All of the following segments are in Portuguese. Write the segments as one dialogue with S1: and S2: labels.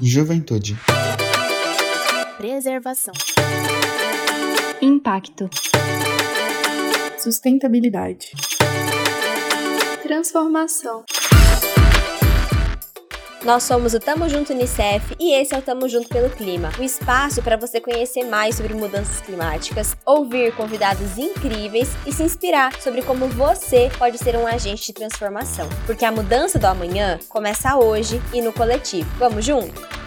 S1: Juventude.
S2: Preservação.
S3: Impacto.
S4: Sustentabilidade.
S3: Transformação.
S2: Nós somos o Tamo Junto Unicef e esse é o Tamo Junto pelo Clima, o um espaço para você conhecer mais sobre mudanças climáticas, ouvir convidados incríveis e se inspirar sobre como você pode ser um agente de transformação. Porque a mudança do amanhã começa hoje e no coletivo. Vamos junto?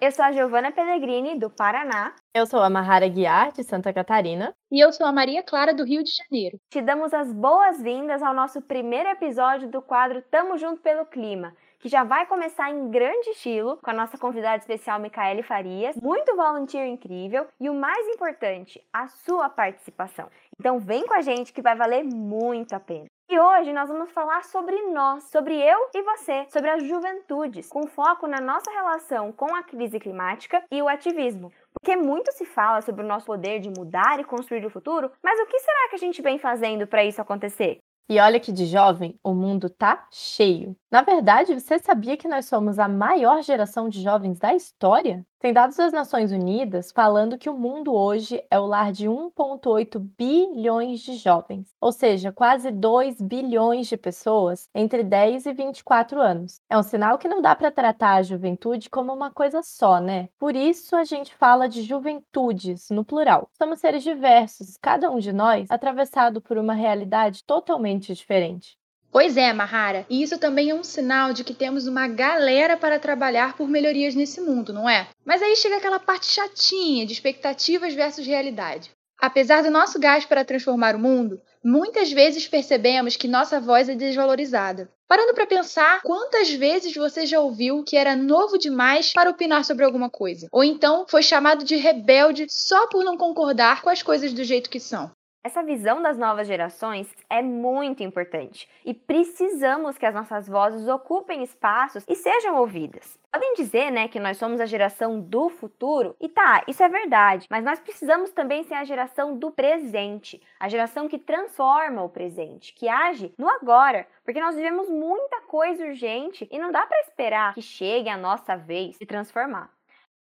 S2: Eu sou a Giovana Pellegrini, do Paraná.
S5: Eu sou a Mahara Guiar, de Santa Catarina.
S6: E eu sou a Maria Clara, do Rio de Janeiro.
S2: Te damos as boas-vindas ao nosso primeiro episódio do quadro Tamo Junto pelo Clima, que já vai começar em grande estilo com a nossa convidada especial Micaele Farias, muito volunteer incrível e o mais importante, a sua participação. Então vem com a gente que vai valer muito a pena. E hoje nós vamos falar sobre nós, sobre eu e você, sobre as juventudes, com foco na nossa relação com a crise climática e o ativismo. Porque muito se fala sobre o nosso poder de mudar e construir o futuro, mas o que será que a gente vem fazendo para isso acontecer?
S5: E olha que de jovem o mundo tá cheio. Na verdade, você sabia que nós somos a maior geração de jovens da história? Tem dados das Nações Unidas falando que o mundo hoje é o lar de 1,8 bilhões de jovens, ou seja, quase 2 bilhões de pessoas entre 10 e 24 anos. É um sinal que não dá para tratar a juventude como uma coisa só, né? Por isso a gente fala de juventudes no plural. Somos seres diversos, cada um de nós atravessado por uma realidade totalmente diferente.
S6: Pois é, Mahara, e isso também é um sinal de que temos uma galera para trabalhar por melhorias nesse mundo, não é? Mas aí chega aquela parte chatinha de expectativas versus realidade. Apesar do nosso gás para transformar o mundo, muitas vezes percebemos que nossa voz é desvalorizada. Parando para pensar, quantas vezes você já ouviu que era novo demais para opinar sobre alguma coisa? Ou então foi chamado de rebelde só por não concordar com as coisas do jeito que são?
S2: Essa visão das novas gerações é muito importante e precisamos que as nossas vozes ocupem espaços e sejam ouvidas. Podem dizer, né, que nós somos a geração do futuro, e tá, isso é verdade, mas nós precisamos também ser a geração do presente, a geração que transforma o presente, que age no agora, porque nós vivemos muita coisa urgente e não dá para esperar que chegue a nossa vez de transformar.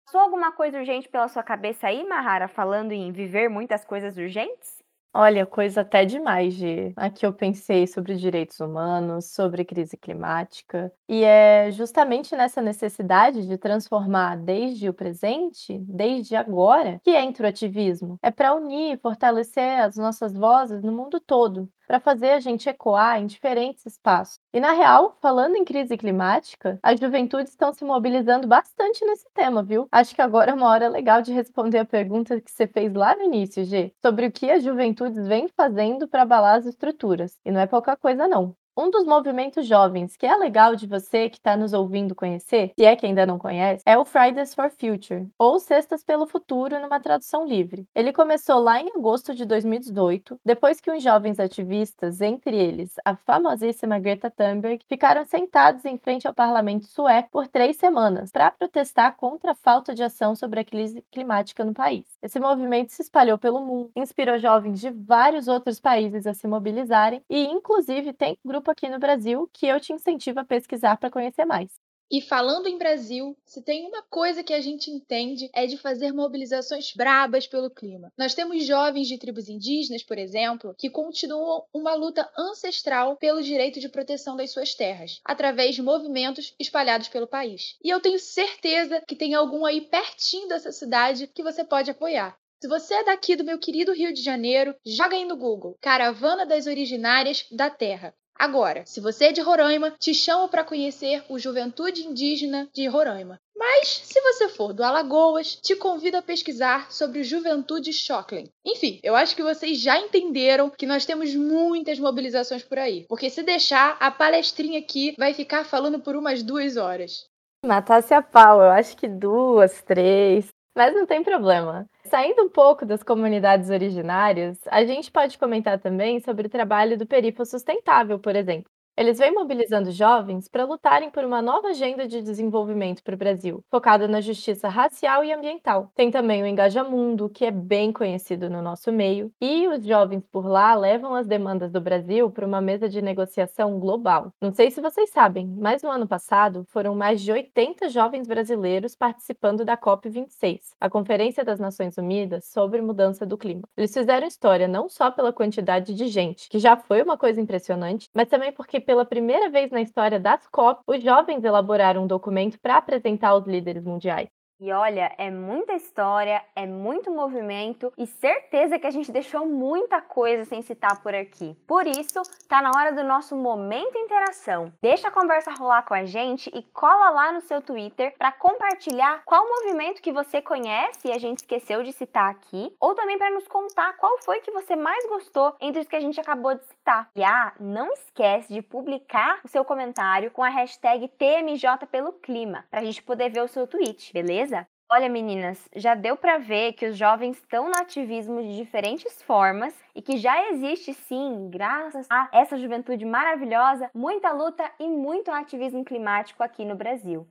S2: Passou alguma coisa urgente pela sua cabeça aí, Mahara, falando em viver muitas coisas urgentes?
S5: Olha, coisa até demais de. Aqui eu pensei sobre direitos humanos, sobre crise climática, e é justamente nessa necessidade de transformar desde o presente, desde agora, que entra o ativismo. É para unir e fortalecer as nossas vozes no mundo todo, para fazer a gente ecoar em diferentes espaços. E na real, falando em crise climática, as juventudes estão se mobilizando bastante nesse tema, viu? Acho que agora é uma hora legal de responder a pergunta que você fez lá no início, G, sobre o que as juventudes vêm fazendo para abalar as estruturas. E não é pouca coisa não. Um dos movimentos jovens que é legal de você que está nos ouvindo conhecer, se é que ainda não conhece, é o Fridays for Future, ou Cestas pelo Futuro numa tradução livre. Ele começou lá em agosto de 2018, depois que uns jovens ativistas, entre eles a famosíssima Greta Thunberg, ficaram sentados em frente ao parlamento sueco por três semanas para protestar contra a falta de ação sobre a crise climática no país. Esse movimento se espalhou pelo mundo, inspirou jovens de vários outros países a se mobilizarem e, inclusive, tem grupo grupo aqui no Brasil que eu te incentivo a pesquisar para conhecer mais.
S6: E falando em Brasil, se tem uma coisa que a gente entende é de fazer mobilizações brabas pelo clima. Nós temos jovens de tribos indígenas, por exemplo, que continuam uma luta ancestral pelo direito de proteção das suas terras, através de movimentos espalhados pelo país. E eu tenho certeza que tem algum aí pertinho dessa cidade que você pode apoiar. Se você é daqui do meu querido Rio de Janeiro, joga aí no Google Caravana das Originárias da Terra. Agora, se você é de Roraima, te chamo para conhecer o Juventude Indígena de Roraima. Mas, se você for do Alagoas, te convido a pesquisar sobre o Juventude Shockling. Enfim, eu acho que vocês já entenderam que nós temos muitas mobilizações por aí. Porque se deixar, a palestrinha aqui vai ficar falando por umas duas horas.
S5: Matasse a pau, eu acho que duas, três. Mas não tem problema. Saindo um pouco das comunidades originárias, a gente pode comentar também sobre o trabalho do Perifa Sustentável, por exemplo. Eles vêm mobilizando jovens para lutarem por uma nova agenda de desenvolvimento para o Brasil, focada na justiça racial e ambiental. Tem também o Engajamundo, que é bem conhecido no nosso meio, e os jovens por lá levam as demandas do Brasil para uma mesa de negociação global. Não sei se vocês sabem, mas no ano passado foram mais de 80 jovens brasileiros participando da COP26, a Conferência das Nações Unidas sobre Mudança do Clima. Eles fizeram história não só pela quantidade de gente, que já foi uma coisa impressionante, mas também porque pela primeira vez na história das COP, os jovens elaboraram um documento para apresentar aos líderes mundiais.
S2: E olha, é muita história, é muito movimento e certeza que a gente deixou muita coisa sem citar por aqui. Por isso, tá na hora do nosso momento interação. Deixa a conversa rolar com a gente e cola lá no seu Twitter para compartilhar qual movimento que você conhece e a gente esqueceu de citar aqui, ou também para nos contar qual foi que você mais gostou entre os que a gente acabou de citar. E ah, não esquece de publicar o seu comentário com a hashtag TMJ pelo clima, para a gente poder ver o seu tweet, beleza? Olha, meninas, já deu para ver que os jovens estão no ativismo de diferentes formas e que já existe sim, graças a essa juventude maravilhosa, muita luta e muito ativismo climático aqui no Brasil.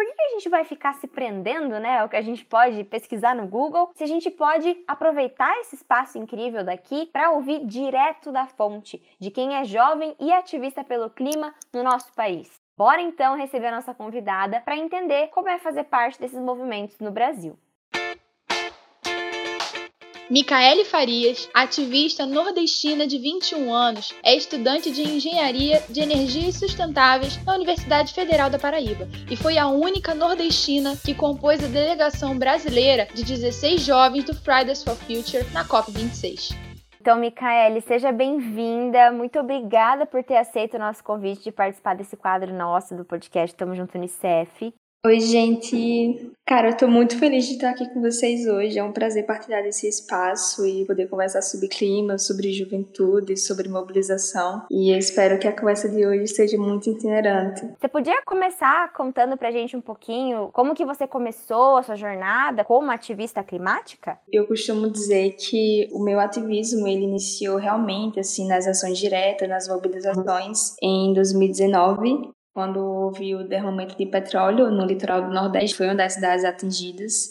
S2: Por que, a gente vai ficar se prendendo, né? O que a gente pode pesquisar no Google, se a gente pode aproveitar esse espaço incrível daqui para ouvir direto da fonte de quem é jovem e ativista pelo clima no nosso país. Bora então receber a nossa convidada para entender como é fazer parte desses movimentos no Brasil.
S6: Micaele Farias, ativista nordestina de 21 anos, é estudante de Engenharia de Energias Sustentáveis na Universidade Federal da Paraíba e foi a única nordestina que compôs a delegação brasileira de 16 jovens do Fridays for Future na COP26.
S2: Então, Micaele, seja bem-vinda. Muito obrigada por ter aceito o nosso convite de participar desse quadro nosso do podcast Tamo Junto Unicef.
S1: Oi, gente. Cara, eu tô muito feliz de estar aqui com vocês hoje. É um prazer partilhar desse espaço e poder conversar sobre clima, sobre juventude, sobre mobilização. E eu espero que a conversa de hoje seja muito itinerante.
S2: Você podia começar contando pra gente um pouquinho como que você começou a sua jornada como ativista climática?
S1: Eu costumo dizer que o meu ativismo ele iniciou realmente assim nas ações diretas, nas mobilizações em 2019 quando houve o derramamento de petróleo no litoral do Nordeste, foi uma das cidades atingidas.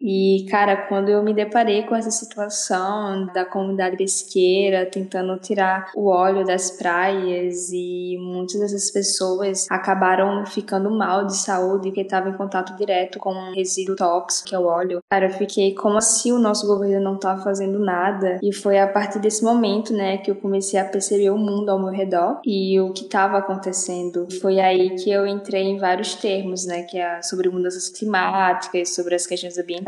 S1: E, cara, quando eu me deparei com essa situação da comunidade pesqueira tentando tirar o óleo das praias e muitas dessas pessoas acabaram ficando mal de saúde porque estavam em contato direto com um resíduo tóxico, que é o óleo. Cara, eu fiquei como assim o nosso governo não tá fazendo nada? E foi a partir desse momento, né, que eu comecei a perceber o mundo ao meu redor e o que estava acontecendo. Foi aí que eu entrei em vários termos, né, que é sobre mudanças climáticas, sobre as questões ambientais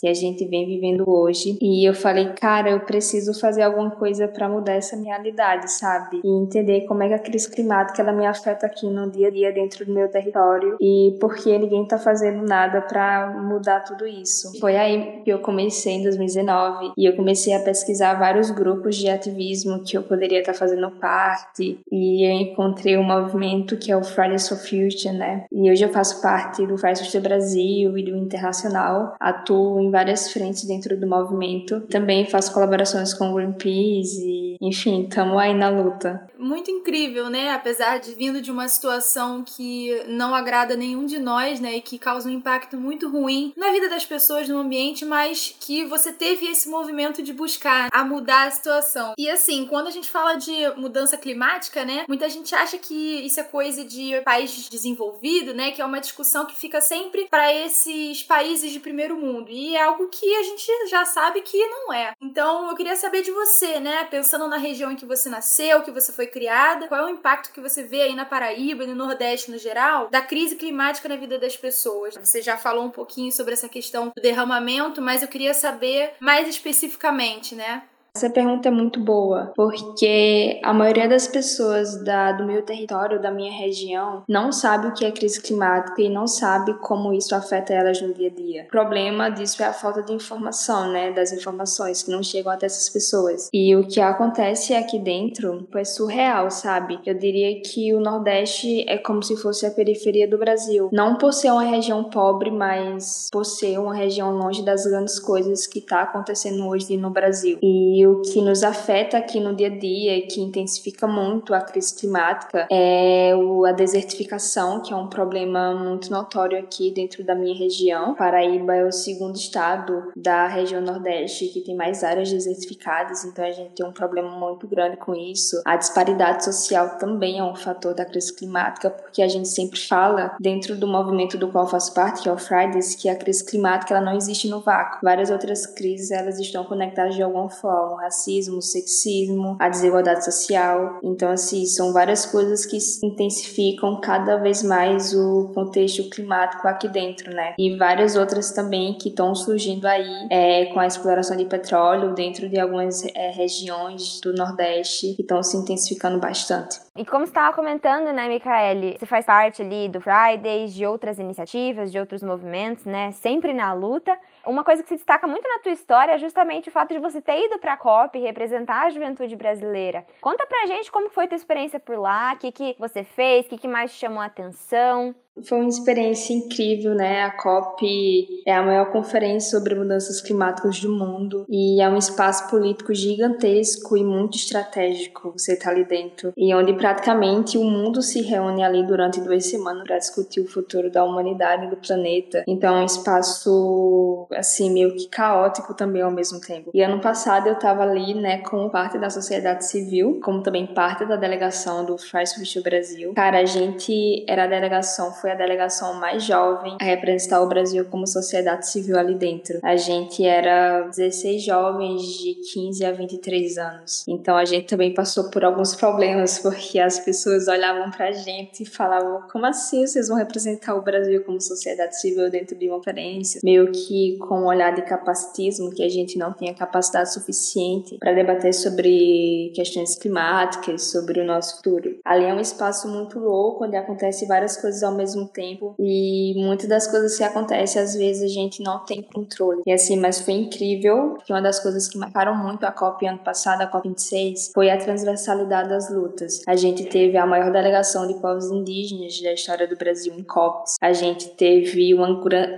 S1: que a gente vem vivendo hoje. E eu falei, cara, eu preciso fazer alguma coisa para mudar essa realidade, sabe? E entender como é que a crise climática ela me afeta aqui no dia a dia dentro do meu território e por que ninguém tá fazendo nada para mudar tudo isso. Foi aí que eu comecei em 2019 e eu comecei a pesquisar vários grupos de ativismo que eu poderia estar tá fazendo parte e eu encontrei um movimento que é o Fridays for Future, né? E hoje eu faço parte do Fridays for Future Brasil e do Internacional atuo em várias frentes dentro do movimento. Também faço colaborações com o Greenpeace e, enfim, estamos aí na luta.
S6: Muito incrível, né? Apesar de vindo de uma situação que não agrada nenhum de nós, né? E que causa um impacto muito ruim na vida das pessoas, no ambiente, mas que você teve esse movimento de buscar a mudar a situação. E assim, quando a gente fala de mudança climática, né? Muita gente acha que isso é coisa de país desenvolvido, né? Que é uma discussão que fica sempre para esses países de primeiro primeiro mundo. E é algo que a gente já sabe que não é. Então eu queria saber de você, né? Pensando na região em que você nasceu, que você foi criada, qual é o impacto que você vê aí na Paraíba e no Nordeste no geral da crise climática na vida das pessoas? Você já falou um pouquinho sobre essa questão do derramamento, mas eu queria saber mais especificamente, né?
S1: Essa pergunta é muito boa, porque a maioria das pessoas da, do meu território, da minha região, não sabe o que é crise climática e não sabe como isso afeta elas no dia a dia. O problema disso é a falta de informação, né? Das informações que não chegam até essas pessoas. E o que acontece aqui dentro é surreal, sabe? Eu diria que o Nordeste é como se fosse a periferia do Brasil. Não por ser uma região pobre, mas por ser uma região longe das grandes coisas que tá acontecendo hoje no Brasil. E E o que nos afeta aqui no dia a dia e que intensifica muito a crise climática é a desertificação, que é um problema muito notório aqui dentro da minha região. Paraíba é o segundo estado da região Nordeste que tem mais áreas desertificadas, então a gente tem um problema muito grande com isso. A disparidade social também é um fator da crise climática, porque a gente sempre fala, dentro do movimento do qual faço parte, que é o Fridays, que a crise climática ela não existe no vácuo. Várias outras crises elas estão conectadas de alguma forma, o racismo, o sexismo, a desigualdade social. Então, assim, são várias coisas que intensificam cada vez mais o contexto climático aqui dentro, né? E várias outras também que estão surgindo aí é, com a exploração de petróleo dentro de algumas é, regiões do Nordeste que estão se intensificando bastante.
S2: E como você estava comentando, né, Micaele, você faz parte ali do Fridays, de outras iniciativas, de outros movimentos, né, sempre na luta. Uma coisa que se destaca muito na tua história é justamente o fato de você ter ido para a COP e representar a juventude brasileira. Conta pra gente como foi tua experiência por lá, o que, que você fez, o que, que mais te chamou a atenção.
S1: Foi uma experiência incrível, né? A COP é a maior conferência sobre mudanças climáticas do mundo e é um espaço político gigantesco e muito estratégico. Você tá ali dentro e onde praticamente o mundo se reúne ali durante duas semanas para discutir o futuro da humanidade e do planeta. Então é um espaço assim meio que caótico também ao mesmo tempo. E ano passado eu tava ali, né, como parte da sociedade civil, como também parte da delegação do Fridays for Brasil. Cara, a gente era a delegação foi a delegação mais jovem a representar o Brasil como sociedade civil ali dentro. A gente era 16 jovens de 15 a 23 anos. Então a gente também passou por alguns problemas, porque as pessoas olhavam pra gente e falavam: como assim vocês vão representar o Brasil como sociedade civil dentro de uma conferência? Meio que com um olhar de capacitismo, que a gente não tinha capacidade suficiente para debater sobre questões climáticas, sobre o nosso futuro. Ali é um espaço muito louco, onde acontece várias coisas ao mesmo mesmo tempo e muitas das coisas que acontecem às vezes a gente não tem controle. E assim, mas foi incrível, que uma das coisas que marcaram muito a COP ano passado, a COP 26, foi a transversalidade das lutas. A gente teve a maior delegação de povos indígenas da história do Brasil em COPs. A gente teve uma,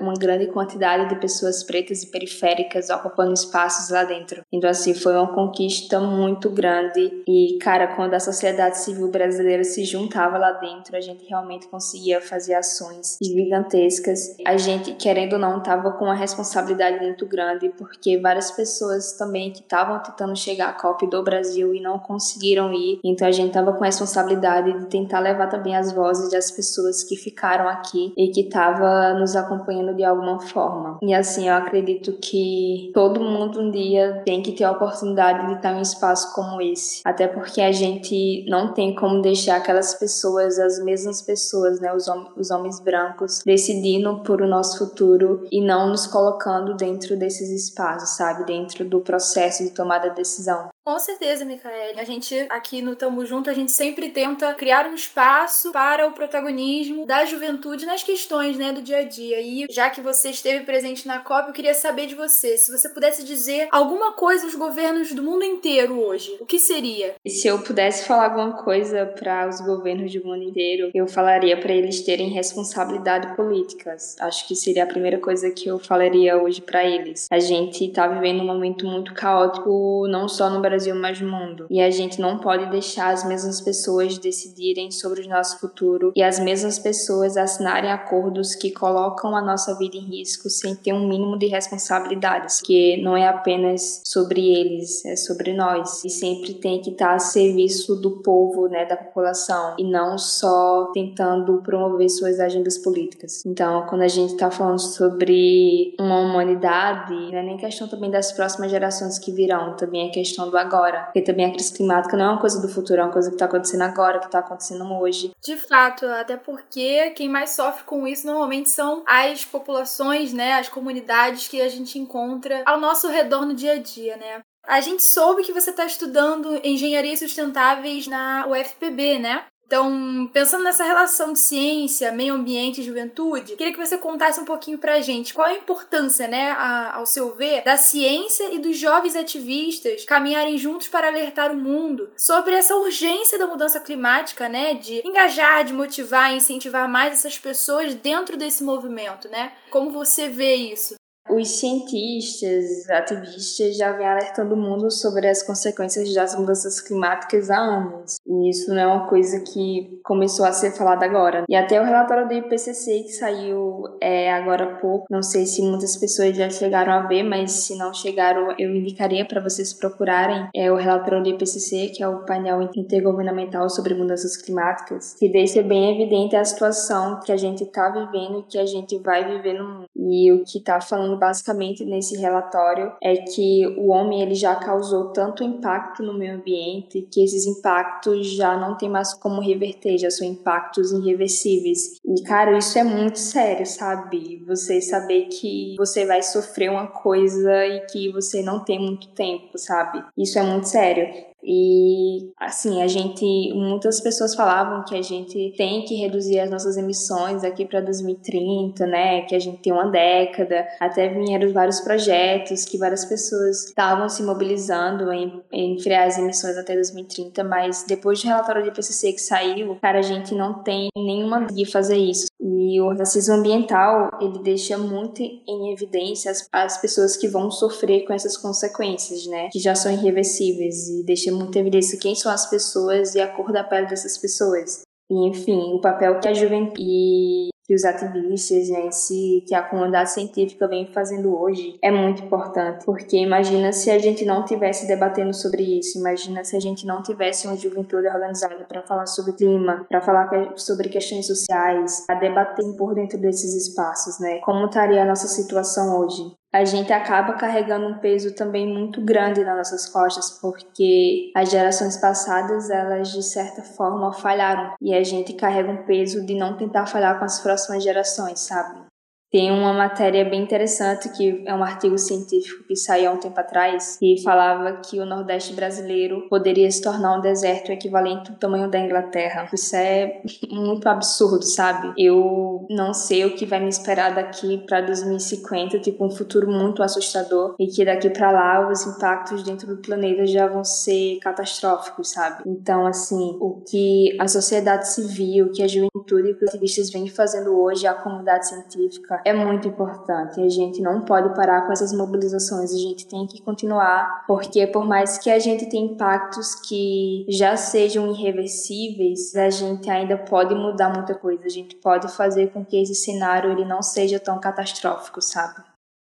S1: uma grande quantidade de pessoas pretas e periféricas ocupando espaços lá dentro. Então assim, foi uma conquista muito grande e, cara, quando a sociedade civil brasileira se juntava lá dentro, a gente realmente conseguia fazer fazer ações gigantescas. A gente, querendo ou não, estava com uma responsabilidade muito grande, porque várias pessoas também que estavam tentando chegar à COP do Brasil e não conseguiram ir. Então a gente estava com a responsabilidade de tentar levar também as vozes das pessoas que ficaram aqui e que estavam nos acompanhando de alguma forma. E assim, eu acredito que todo mundo um dia tem que ter a oportunidade de estar em um espaço como esse. Até porque a gente não tem como deixar aquelas pessoas, as mesmas pessoas, né, os homens os homens brancos decidindo por o nosso futuro e não nos colocando dentro desses espaços, sabe? Dentro do processo de tomada de decisão.
S7: Com certeza, Micaele. A gente aqui no Tamo Junto, a gente sempre tenta criar um espaço para o protagonismo da juventude nas questões, né, do dia a dia. E já que você esteve presente na COP, eu queria saber de você, se você pudesse dizer alguma coisa aos governos do mundo inteiro hoje, o que seria?
S1: Se eu pudesse falar alguma coisa para os governos do mundo inteiro, eu falaria para eles terem responsabilidade política. Acho que seria a primeira coisa que eu falaria hoje para eles. A gente está vivendo um momento muito caótico, não só no Brasil, mas no mundo. E a gente não pode deixar as mesmas pessoas decidirem sobre o nosso futuro e as mesmas pessoas assinarem acordos que colocam a nossa vida em risco sem ter um mínimo de responsabilidades, que não é apenas sobre eles, é sobre nós. E sempre tem que estar a serviço do povo, né, da população, e não só tentando promover suas agendas políticas. Então, quando a gente está falando sobre uma humanidade, não é nem questão também das próximas gerações que virão, também é questão do agora. Porque também a crise climática não é uma coisa do futuro, é uma coisa que está acontecendo agora, que está acontecendo hoje.
S7: De fato, até porque quem mais sofre com isso normalmente são as populações, né, as comunidades que a gente encontra ao nosso redor no dia a dia, né? A gente soube que você está estudando engenharia sustentáveis na UFPB, né? Então, pensando nessa relação de ciência, meio ambiente e juventude, queria que você contasse um pouquinho pra gente qual a importância, né, a, ao seu ver, da ciência e dos jovens ativistas caminharem juntos para alertar o mundo sobre essa urgência da mudança climática, né, de engajar, de motivar e incentivar mais essas pessoas dentro desse movimento, né? Como você vê isso?
S1: Os cientistas, ativistas já vêm alertando o mundo sobre as consequências das mudanças climáticas há anos. E isso não é uma coisa que começou a ser falada agora. E até o relatório do IPCC que saiu é, agora há pouco, não sei se muitas pessoas já chegaram a ver, mas se não chegaram, eu indicaria para vocês procurarem é, o relatório do IPCC, que é o painel intergovernamental sobre mudanças climáticas, que deixa bem evidente a situação que a gente está vivendo e que a gente vai viver no mundo. E o que está falando basicamente nesse relatório é que o homem ele já causou tanto impacto no meio ambiente que esses impactos já não tem mais como reverter, já são impactos irreversíveis. E cara, isso é muito sério, sabe? Você saber que você vai sofrer uma coisa e que você não tem muito tempo, sabe? Isso é muito sério. E assim, a gente, muitas pessoas falavam que a gente tem que reduzir as nossas emissões aqui para 2030, né? Que a gente tem uma década. Até vieram vários projetos que várias pessoas estavam se mobilizando em, em frear as emissões até 2030, mas depois do relatório do IPCC que saiu, cara, a gente não tem nenhuma de fazer isso. E o racismo ambiental, ele deixa muito em evidência as, as pessoas que vão sofrer com essas consequências, né? Que já são irreversíveis e deixa muito evidência quem são as pessoas e a cor da pele dessas pessoas. E, enfim, o papel que a juventude que os ativistas né, em si, que a comunidade científica vem fazendo hoje, é muito importante. Porque imagina se a gente não tivesse debatendo sobre isso, imagina se a gente não tivesse uma juventude organizada para falar sobre clima, para falar sobre questões sociais, a debater por dentro desses espaços, né? Como estaria a nossa situação hoje? A gente acaba carregando um peso também muito grande nas nossas costas, porque as gerações passadas, elas de certa forma falharam, e a gente carrega um peso de não tentar falhar com as próximas gerações, sabe? Tem uma matéria bem interessante, que é um artigo científico que saiu há um tempo atrás, e falava que o Nordeste brasileiro poderia se tornar um deserto equivalente ao tamanho da Inglaterra. Isso é muito absurdo, sabe? Eu não sei o que vai me esperar daqui para 2050, tipo um futuro muito assustador, e que daqui para lá os impactos dentro do planeta já vão ser catastróficos, sabe? Então, assim, o que a sociedade civil, que a juventude e os ativistas vêm fazendo hoje, a comunidade científica, é muito importante. A gente não pode parar com essas mobilizações, a gente tem que continuar, porque por mais que a gente tenha impactos que já sejam irreversíveis, a gente ainda pode mudar muita coisa. A gente pode fazer com que esse cenário ele não seja tão catastrófico, sabe?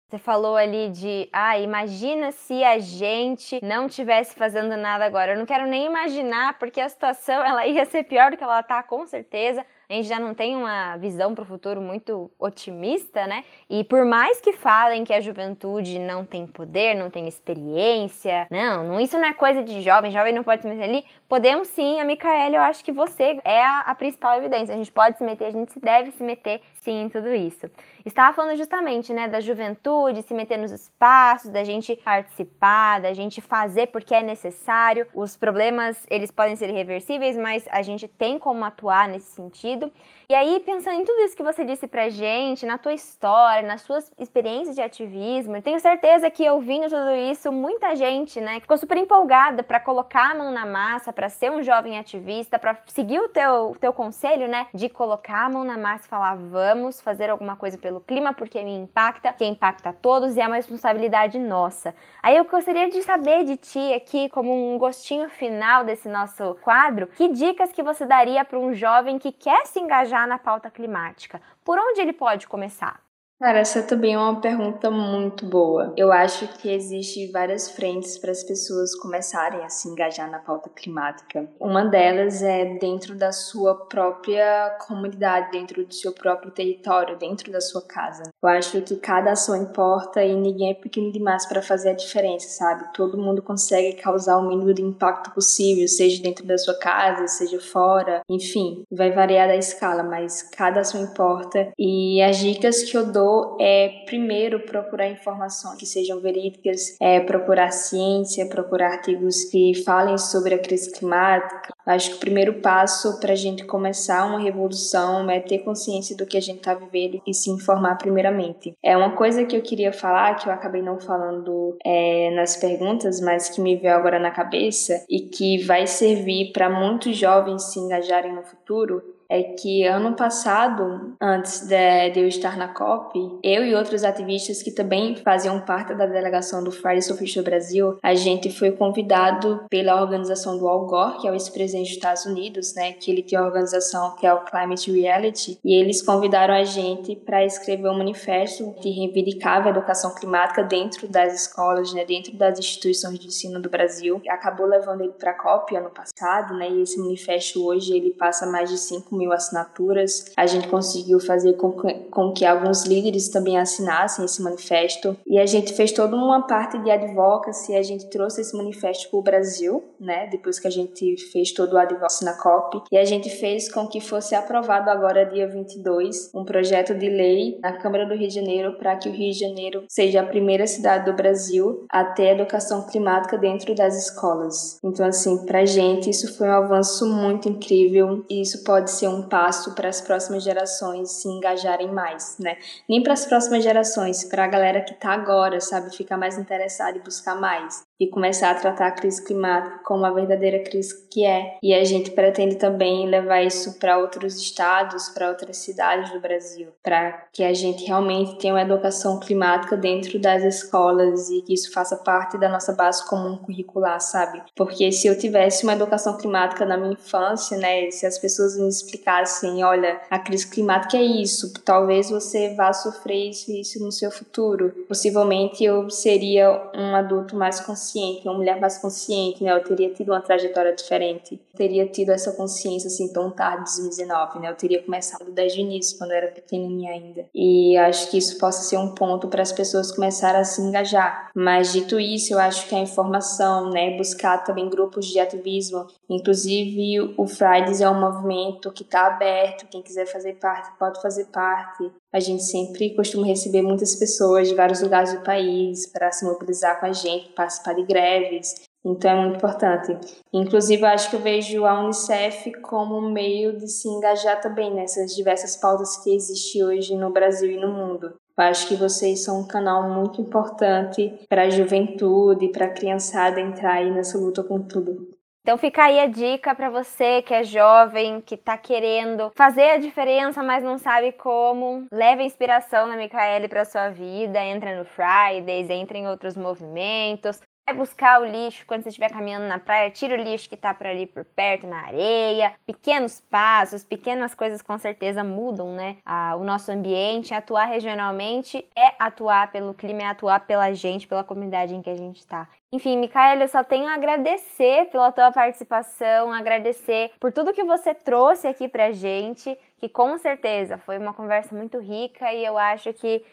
S2: Você falou ali de, ah, imagina se a gente não tivesse fazendo nada agora. Eu não quero nem imaginar, porque a situação ela ia ser pior do que ela tá, com certeza a gente já não tem uma visão para o futuro muito otimista, né? E por mais que falem que a juventude não tem poder, não tem experiência, não, não isso não é coisa de jovem, jovem não pode se meter ali, podemos sim, a Micaela, eu acho que você é a, a principal evidência. A gente pode se meter, a gente deve se meter sim tudo isso. Estava falando justamente, né, da juventude, se meter nos espaços, da gente participar, da gente fazer porque é necessário. Os problemas, eles podem ser irreversíveis, mas a gente tem como atuar nesse sentido. E aí, pensando em tudo isso que você disse pra gente, na tua história, nas suas experiências de ativismo, tenho certeza que ouvindo tudo isso, muita gente, né, ficou super empolgada para colocar a mão na massa, para ser um jovem ativista, para seguir o teu, teu conselho, né, de colocar a mão na massa e falar, vamos fazer alguma coisa pelo clima, porque me impacta, que impacta a todos e é uma responsabilidade nossa. Aí eu gostaria de saber de ti aqui, como um gostinho final desse nosso quadro, que dicas que você daria para um jovem que quer se engajar na pauta climática? Por onde ele pode começar?
S1: Cara, essa também é uma pergunta muito boa. Eu acho que existe várias frentes para as pessoas começarem a se engajar na pauta climática. Uma delas é dentro da sua própria comunidade, dentro do seu próprio território, dentro da sua casa. Eu acho que cada ação importa e ninguém é pequeno demais para fazer a diferença, sabe? Todo mundo consegue causar o mínimo de impacto possível, seja dentro da sua casa, seja fora, enfim, vai variar da escala, mas cada ação importa. E as dicas que eu dou é primeiro procurar informações que sejam verídicas, é, procurar ciência, procurar artigos que falem sobre a crise climática. Acho que o primeiro passo para a gente começar uma revolução é ter consciência do que a gente está vivendo e se informar primeiramente. É uma coisa que eu queria falar, que eu acabei não falando é, nas perguntas, mas que me veio agora na cabeça e que vai servir para muitos jovens se engajarem no futuro, é que ano passado, antes de, de eu estar na COP, eu e outros ativistas que também faziam parte da delegação do Fridays for Future Brasil, a gente foi convidado pela organização do Al Gore, que é o ex-presidente dos Estados Unidos, né, que ele tem uma organização que é o Climate Reality, e eles convidaram a gente para escrever um manifesto que reivindicava a educação climática dentro das escolas, né, dentro das instituições de ensino do Brasil. Acabou levando ele para a COP ano passado, né, e esse manifesto hoje ele passa mais de 5 mil assinaturas. A gente conseguiu fazer com que, com que alguns líderes também assinassem esse manifesto e a gente fez toda uma parte de advocacy, a gente trouxe esse manifesto para o Brasil, né, depois que a gente fez todo o advocacy na COP, e a gente fez com que fosse aprovado agora dia 22 um projeto de lei na Câmara do Rio de Janeiro para que o Rio de Janeiro seja a primeira cidade do Brasil a ter educação climática dentro das escolas. Então assim, pra gente isso foi um avanço muito incrível e isso pode ser um passo para as próximas gerações se engajarem mais, né? Nem para as próximas gerações, para a galera que tá agora, sabe, ficar mais interessada e buscar mais e começar a tratar a crise climática como a verdadeira crise que é. E a gente pretende também levar isso para outros estados, para outras cidades do Brasil, para que a gente realmente tenha uma educação climática dentro das escolas e que isso faça parte da nossa base comum curricular, sabe? Porque se eu tivesse uma educação climática na minha infância, né, se as pessoas me explicassem, olha, a crise climática é isso, talvez você vá sofrer isso e isso no seu futuro, possivelmente eu seria um adulto mais consciente consciente, uma mulher mais consciente, né? Eu teria tido uma trajetória diferente. Eu teria tido essa consciência assim tão tarde, 2019, né? Eu teria começado desde o início, quando eu era pequenininha ainda. E acho que isso possa ser um ponto para as pessoas começarem a se engajar. Mas dito isso, eu acho que a informação, né, buscar também grupos de ativismo, inclusive o Fridays é um movimento que está aberto, quem quiser fazer parte pode fazer parte. A gente sempre costuma receber muitas pessoas de vários lugares do país para se mobilizar com a gente, participar de greves. Então é muito importante. Inclusive, acho que eu vejo a Unicef como um meio de se engajar também nessas diversas pautas que existem hoje no Brasil e no mundo. Eu acho que vocês são um canal muito importante para a juventude, para a criançada entrar aí nessa luta com tudo.
S2: Então fica aí a dica para você que é jovem, que está querendo fazer a diferença, mas não sabe como. Leve inspiração na Micaele para sua vida, entra no Fridays, entra em outros movimentos. Vai buscar o lixo quando você estiver caminhando na praia, tira o lixo que está por ali por perto, na areia. Pequenos passos, pequenas coisas com certeza mudam, né? O nosso ambiente. Atuar regionalmente é atuar pelo clima, é atuar pela gente, pela comunidade em que a gente está. Enfim, Micaela, eu só tenho a agradecer pela tua participação, agradecer por tudo que você trouxe aqui pra gente, que com certeza foi uma conversa muito rica e eu acho que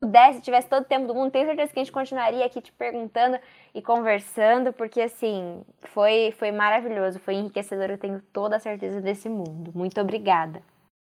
S2: pudesse, tivesse todo o tempo do mundo, tenho certeza que a gente continuaria aqui te perguntando e conversando, porque assim, foi, foi maravilhoso, foi enriquecedor, eu tenho toda a certeza desse mundo. Muito obrigada.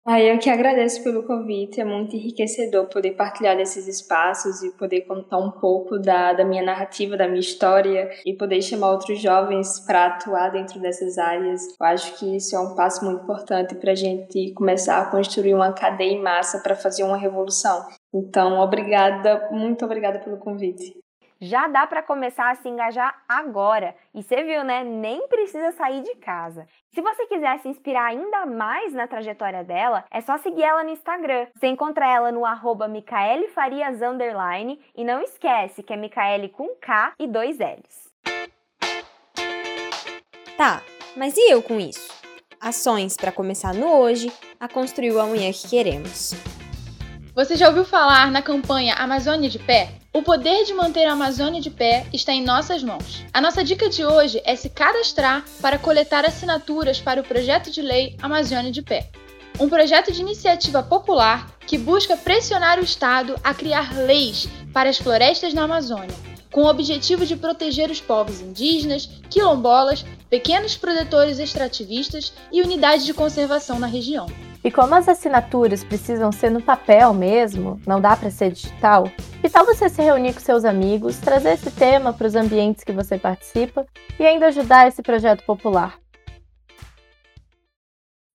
S1: Ah, eu que agradeço pelo convite, é muito enriquecedor poder partilhar desses espaços e poder contar um pouco da, da minha narrativa, da minha história e poder chamar outros jovens para atuar dentro dessas áreas. Eu acho que isso é um passo muito importante para a gente começar a construir uma cadeia em massa para fazer uma revolução. Então, obrigada, muito obrigada pelo convite
S2: já dá para começar a se engajar agora. E você viu, né? Nem precisa sair de casa. Se você quiser se inspirar ainda mais na trajetória dela, é só seguir ela no Instagram. Você encontra ela no arroba Micaele Farias Underline e não esquece que é Micaele com K e dois L's. Tá, mas e eu com isso? Ações para começar no hoje a construir o amanhã que queremos.
S6: Você já ouviu falar na campanha Amazônia de Pé? O poder de manter a Amazônia de pé está em nossas mãos. A nossa dica de hoje é se cadastrar para coletar assinaturas para o projeto de lei Amazônia de Pé. Um projeto de iniciativa popular que busca pressionar o Estado a criar leis para as florestas na Amazônia, com o objetivo de proteger os povos indígenas, quilombolas, pequenos produtores extrativistas e unidades de conservação na região.
S5: E como as assinaturas precisam ser no papel mesmo, não dá para ser digital, que tal você se reunir com seus amigos, trazer esse tema para os ambientes que você participa e ainda ajudar esse projeto popular?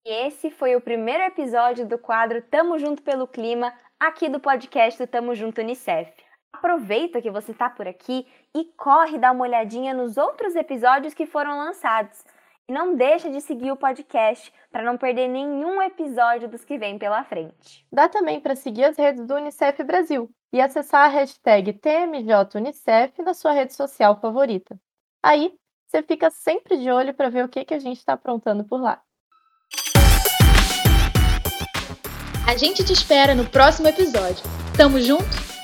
S2: Esse foi o primeiro episódio do quadro Tamo Junto pelo Clima, aqui do podcast Tamo Junto Unicef. Aproveita que você está por aqui e corre dar uma olhadinha nos outros episódios que foram lançados. E não deixa de seguir o podcast para não perder nenhum episódio dos que vem pela frente.
S5: Dá também para seguir as redes do Unicef Brasil e acessar a hashtag TMJUnicef na sua rede social favorita. Aí você fica sempre de olho para ver o que, que a gente está aprontando por lá.
S6: A gente te espera no próximo episódio. Tamo junto?